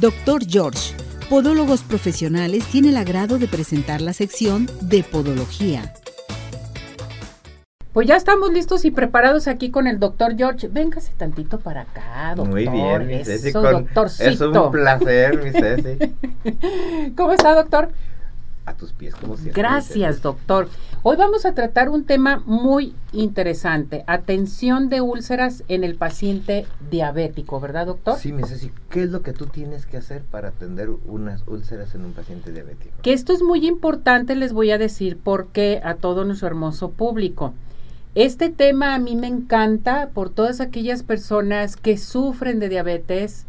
Doctor George, Podólogos Profesionales, tiene el agrado de presentar la sección de Podología. Pues ya estamos listos y preparados aquí con el doctor George. Véngase tantito para acá, doctor. Muy bien, mi Ceci. Eso, con- doctorcito. Es un placer, mi Ceci. ¿Cómo está, doctor? A tus pies, como siempre. Gracias, doctor. Hoy vamos a tratar un tema muy interesante. Atención de úlceras en el paciente diabético, ¿verdad, doctor? Sí, mi Ceci, ¿qué es lo que tú tienes que hacer para atender unas úlceras en un paciente diabético? Que esto es muy importante, les voy a decir por qué a todo nuestro hermoso público. Este tema a mí me encanta por todas aquellas personas que sufren de diabetes,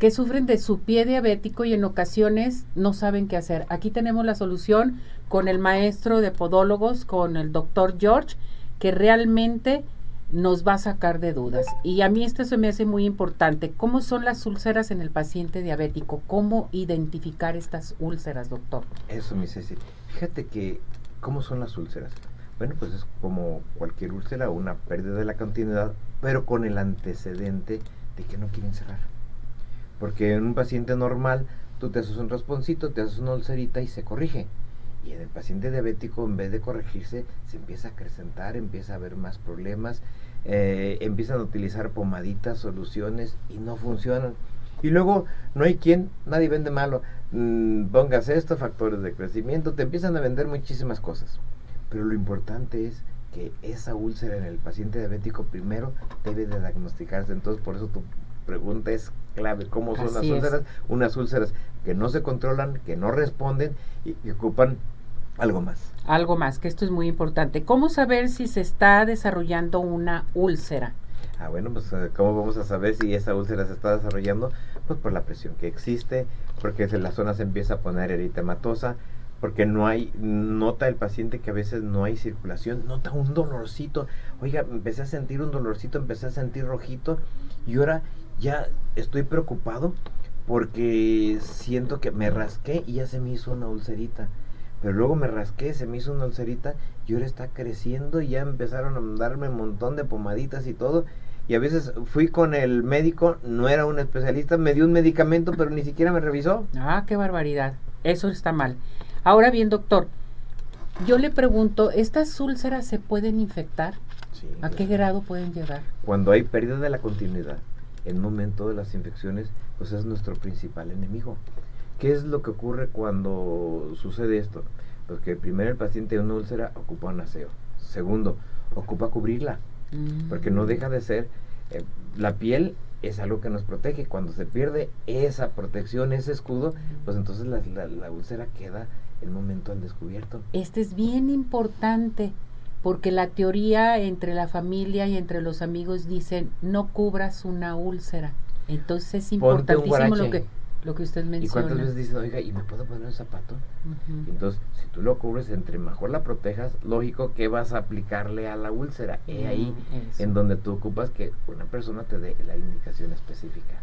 que sufren de su pie diabético y en ocasiones no saben qué hacer. Aquí tenemos la solución con el maestro de podólogos, con el doctor George, que realmente nos va a sacar de dudas. Y a mí esto se me hace muy importante. ¿Cómo son las úlceras en el paciente diabético? ¿Cómo identificar estas úlceras, doctor? Eso, mi Ceci. Fíjate que, ¿cómo son las úlceras? Bueno, pues es como cualquier úlcera, una pérdida de la continuidad, pero con el antecedente de que no quieren cerrar. Porque en un paciente normal, tú te haces un rasponcito, te haces una ulcerita y se corrige. Y en el paciente diabético, en vez de corregirse, se empieza a acrecentar, empieza a haber más problemas, eh, empiezan a utilizar pomaditas, soluciones y no funcionan. Y luego no hay quien, nadie vende malo. Mm, pongas esto, factores de crecimiento, te empiezan a vender muchísimas cosas. Pero lo importante es que esa úlcera en el paciente diabético primero debe de diagnosticarse. Entonces, por eso tu pregunta es clave. ¿Cómo son las es. úlceras? Unas úlceras que no se controlan, que no responden y que ocupan algo más. Algo más, que esto es muy importante. ¿Cómo saber si se está desarrollando una úlcera? Ah, bueno, pues eh, ¿cómo vamos a saber si esa úlcera se está desarrollando? Pues por la presión que existe, porque se- la zona se empieza a poner eritematosa, porque no hay, nota el paciente que a veces no hay circulación, nota un dolorcito. Oiga, empecé a sentir un dolorcito, empecé a sentir rojito y ahora ya estoy preocupado porque siento que me rasqué y ya se me hizo una ulcerita. Pero luego me rasqué, se me hizo una ulcerita y ahora está creciendo y ya empezaron a darme un montón de pomaditas y todo. Y a veces fui con el médico, no era un especialista, me dio un medicamento, pero ni siquiera me revisó. Ah, qué barbaridad. Eso está mal. Ahora bien, doctor, yo le pregunto, ¿estas úlceras se pueden infectar? Sí, ¿A qué grado pueden llegar? Cuando hay pérdida de la continuidad, en momento de las infecciones, pues es nuestro principal enemigo. ¿Qué es lo que ocurre cuando sucede esto? Pues que primero el paciente de una úlcera ocupa un aseo. Segundo, ocupa cubrirla. porque no Mm. deja de ser eh, la piel es algo que nos protege cuando se pierde esa protección ese escudo pues entonces la, la- la úlcera queda el momento al descubierto Este es bien importante porque la teoría entre la familia y entre los amigos dicen no cubras una úlcera. Entonces es importantísimo lo que lo que usted y menciona. cuántas veces dicen oiga y me puedo poner un zapato entonces si tú lo cubres entre mejor la protejas lógico que vas a aplicarle a la úlcera y ahí Mm, eso. en donde tú ocupas que una persona te dé la indicación específica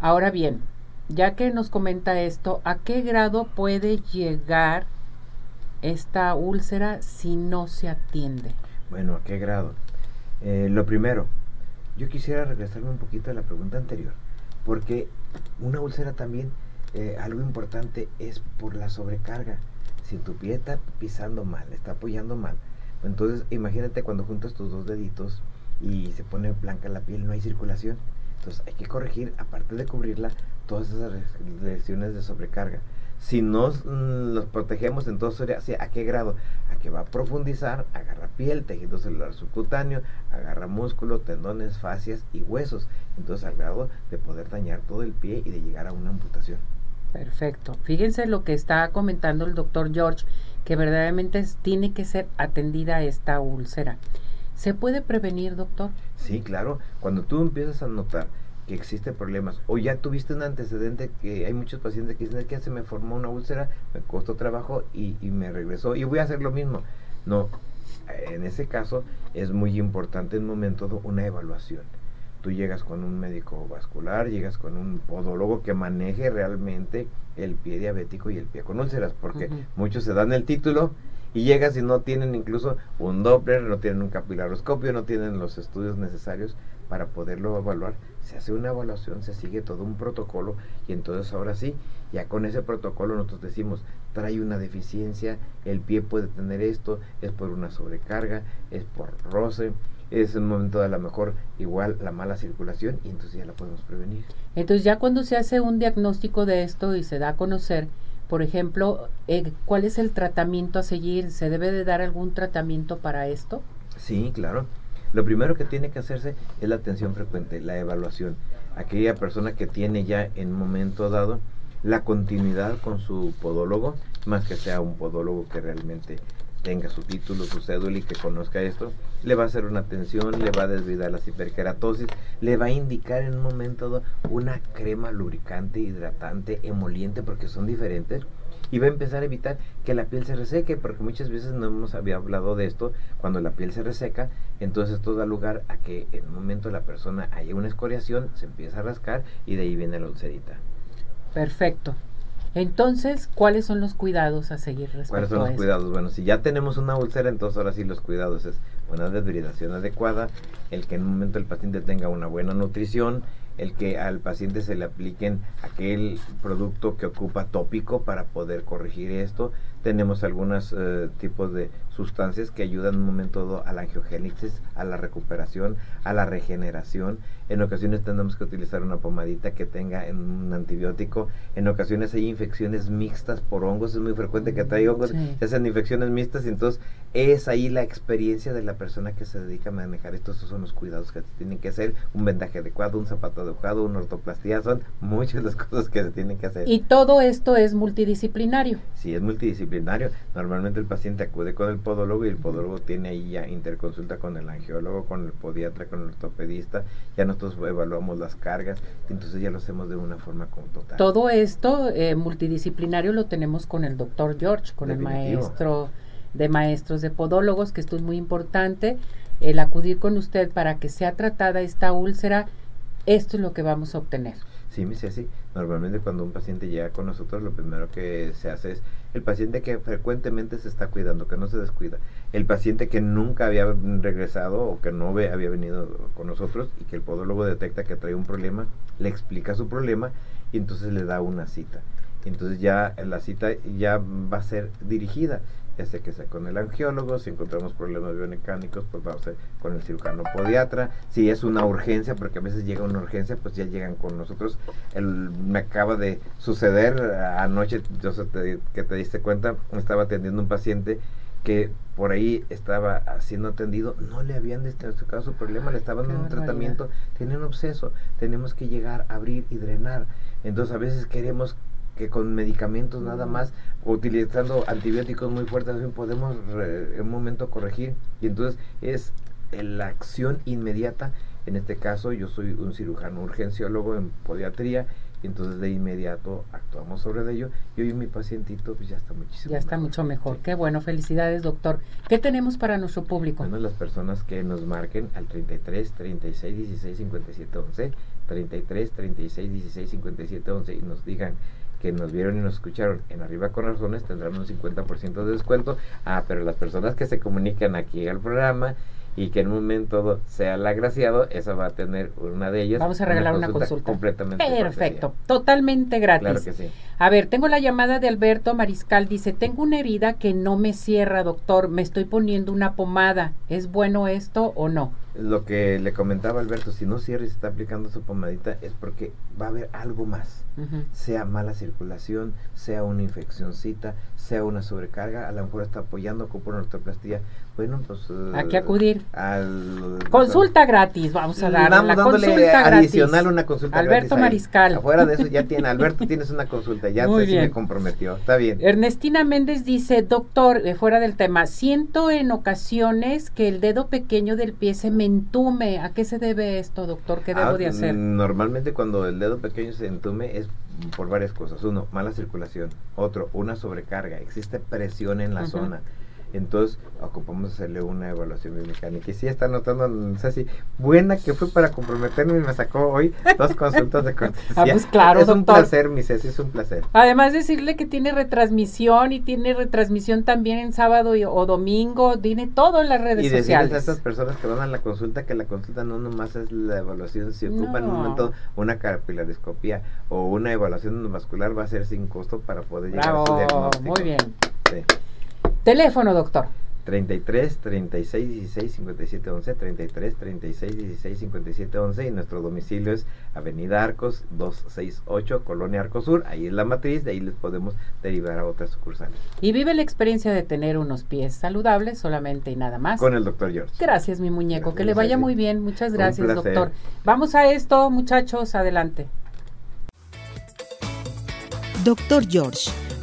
Ahora bien, ya que nos comenta esto, ¿a qué grado puede llegar esta úlcera si no se atiende? Bueno, ¿a qué grado? Eh, lo primero, yo quisiera regresarme un poquito a la pregunta anterior, porque una úlcera también, eh, algo importante es por la sobrecarga. Si tu pie está pisando mal, está apoyando mal, entonces imagínate cuando juntas tus dos deditos y se pone blanca la piel, no hay circulación. Entonces hay que corregir, aparte de cubrirla, todas esas lesiones de sobrecarga. Si nos mm, los protegemos, entonces sería así, ¿a qué grado? A que va a profundizar, agarra piel, tejido celular subcutáneo, agarra músculo, tendones, fascias y huesos. Entonces al grado de poder dañar todo el pie y de llegar a una amputación. Perfecto. Fíjense lo que está comentando el doctor George, que verdaderamente es- tiene que ser atendida esta úlcera. ¿Se puede prevenir, doctor? Sí, claro. Cuando tú empiezas a notar que existe problemas o ya tuviste un antecedente que hay muchos pacientes que dicen "Es que se me formó una úlcera, me costó trabajo y, y me regresó y voy a hacer lo mismo. No, en ese caso es muy importante en un momento una evaluación. Tú llegas con un médico vascular, llegas con un podólogo que maneje realmente el pie diabético y el pie con úlceras, porque muchos se dan el título y llegas y no tienen incluso un Doppler, no tienen un capilaroscopio, no tienen los estudios necesarios para poderlo evaluar, se hace una evaluación, se sigue todo un protocolo y entonces ahora sí, ya con ese protocolo nosotros decimos, trae una deficiencia, el pie puede tener esto, es por una sobrecarga, es por roce, es un momento de a lo mejor igual la mala circulación y entonces ya la podemos prevenir. Entonces ya cuando se hace un diagnóstico de esto y se da a conocer, por ejemplo, eh, ¿cuál es el tratamiento a seguir? ¿Se debe de dar algún tratamiento para esto? Sí, claro. Lo primero que tiene que hacerse es la atención frecuente, la evaluación. Aquella persona que tiene ya en un momento dado la continuidad con su podólogo, más que sea un podólogo que realmente tenga su título, su cédula y que conozca esto, le va a hacer una atención, le va a desvidar la hiperkeratosis, le va a indicar en un momento dado una crema lubricante, hidratante, emoliente, porque son diferentes y va a empezar a evitar que la piel se reseque, porque muchas veces no hemos había hablado de esto, cuando la piel se reseca, entonces esto da lugar a que en un momento la persona haya una escoriación, se empieza a rascar y de ahí viene la ulcerita. Perfecto. Entonces, ¿cuáles son los cuidados a seguir respecto ¿Cuáles son los cuidados? Bueno, si ya tenemos una úlcera, entonces ahora sí los cuidados es una deshidratación adecuada, el que en un momento el paciente tenga una buena nutrición, el que al paciente se le apliquen aquel producto que ocupa tópico para poder corregir esto. Tenemos algunos eh, tipos de sustancias que ayudan en un momento dado a la angiogénesis, a la recuperación, a la regeneración. En ocasiones tenemos que utilizar una pomadita que tenga un antibiótico. En ocasiones hay infecciones mixtas por hongos. Es muy frecuente que trae hongos, se hacen infecciones mixtas. Y entonces es ahí la experiencia de la persona que se dedica a manejar esto. Estos son los cuidados que tienen que hacer. Un vendaje adecuado, un zapato adecuado, una ortoplastía. Son muchas las cosas que se tienen que hacer. Y todo esto es multidisciplinario. Sí, es multidisciplinario. Normalmente el paciente acude con el podólogo y el podólogo tiene ahí ya interconsulta con el angiólogo, con el podiatra, con el ortopedista. Ya nosotros evaluamos las cargas, entonces ya lo hacemos de una forma como total. Todo esto eh, multidisciplinario lo tenemos con el doctor George, con el maestro de maestros de podólogos, que esto es muy importante, el acudir con usted para que sea tratada esta úlcera, esto es lo que vamos a obtener. Sí, me sí. Normalmente cuando un paciente llega con nosotros, lo primero que se hace es el paciente que frecuentemente se está cuidando, que no se descuida. El paciente que nunca había regresado o que no había venido con nosotros y que el podólogo detecta que trae un problema, le explica su problema y entonces le da una cita. Entonces ya la cita ya va a ser dirigida ya sea que sea con el angiólogo, si encontramos problemas biomecánicos, pues vamos a ser con el cirujano podiatra, si es una urgencia, porque a veces llega una urgencia, pues ya llegan con nosotros. El, me acaba de suceder anoche, yo sé que te diste cuenta, estaba atendiendo un paciente que por ahí estaba siendo atendido, no le habían diagnosticado su problema, le estaban dando un tratamiento, tenía un obseso, tenemos que llegar, abrir y drenar. Entonces a veces queremos que con medicamentos nada más, utilizando antibióticos muy fuertes, podemos en un momento corregir. Y entonces es la acción inmediata. En este caso, yo soy un cirujano urgenciólogo en podiatría y entonces de inmediato actuamos sobre ello y hoy mi pacientito pues ya está muchísimo Ya está mucho mejor. Qué bueno, felicidades doctor. ¿Qué tenemos para nuestro público? Bueno, las personas que nos marquen al 33 36 16 57 11, 33 36 16 57 11 y nos digan que nos vieron y nos escucharon en Arriba con Razones tendrán un 50% de descuento. Ah, pero las personas que se comunican aquí al programa y que en un momento sea el agraciado, esa va a tener una de ellas. Vamos a regalar una consulta. Completamente. Perfecto, totalmente gratis. Claro que sí. A ver, tengo la llamada de Alberto Mariscal. Dice, tengo una herida que no me cierra, doctor. Me estoy poniendo una pomada. ¿Es bueno esto o no? Lo que le comentaba Alberto, si no cierra y se está aplicando su pomadita, es porque va a haber algo más sea mala circulación, sea una infeccióncita, sea una sobrecarga, a lo mejor está apoyando con una ortoplastía. Bueno, pues... ¿A qué acudir? consulta gratis, vamos a dar la consulta adicional una consulta Alberto Mariscal. Afuera de eso ya tiene, Alberto tienes una consulta, ya se me comprometió, está bien. Ernestina Méndez dice, doctor, fuera del tema, siento en ocasiones que el dedo pequeño del pie se me entume. ¿A qué se debe esto, doctor? ¿Qué debo de ah, hacer? Normalmente cuando el dedo pequeño se entume es por varias cosas. Uno, mala circulación. Otro, una sobrecarga. Existe presión en la zona. Entonces ocupamos hacerle una evaluación biomecánica. Y sí está notando, no sé si buena que fue para comprometerme y me sacó hoy dos consultas de cortesía. Ah, pues claro, es un placer, mi Ceci, es un placer. Además decirle que tiene retransmisión y tiene retransmisión también en sábado y- o domingo, tiene todo en las redes Y decirles sociales. a estas personas que van a la consulta que la consulta no nomás es la evaluación, si ocupan un momento una capilariscopía o una evaluación endovascular va a ser sin costo para poder llegar a su Bravo, diagnóstico. muy bien. Sí. Teléfono, doctor. 33 36 16 57 11 33 36 16 57 11 y nuestro domicilio es Avenida Arcos 268 Colonia Arcos Sur ahí es la matriz de ahí les podemos derivar a otras sucursales Y vive la experiencia de tener unos pies saludables solamente y nada más. con el doctor George Gracias, mi muñeco. Gracias, que le vaya muy bien. Muchas gracias, doctor. Vamos a esto, muchachos. Adelante. Dr. George,